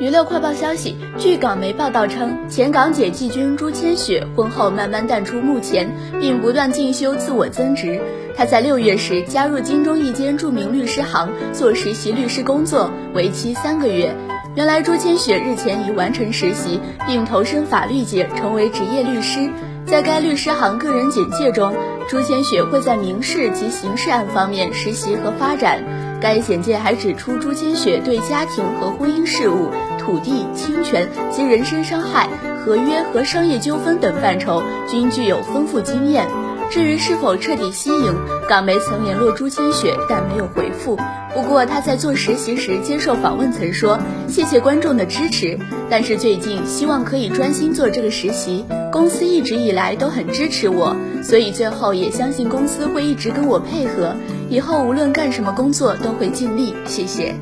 娱乐快报消息，据港媒报道称，前港姐季军朱千雪婚后慢慢淡出幕前，并不断进修自我增值。她在六月时加入金钟一间著名律师行做实习律师工作，为期三个月。原来朱千雪日前已完成实习，并投身法律界，成为职业律师。在该律师行个人简介中，朱千雪会在民事及刑事案方面实习和发展。该简介还指出，朱千雪对家庭和婚姻事务、土地侵权及人身伤害、合约和商业纠纷等范畴均具有丰富经验。至于是否彻底息影，港媒曾联络朱千雪，但没有回复。不过她在做实习时接受访问曾说：“谢谢观众的支持，但是最近希望可以专心做这个实习。公司一直以来都很支持我，所以最后也相信公司会一直跟我配合。以后无论干什么工作都会尽力。谢谢。”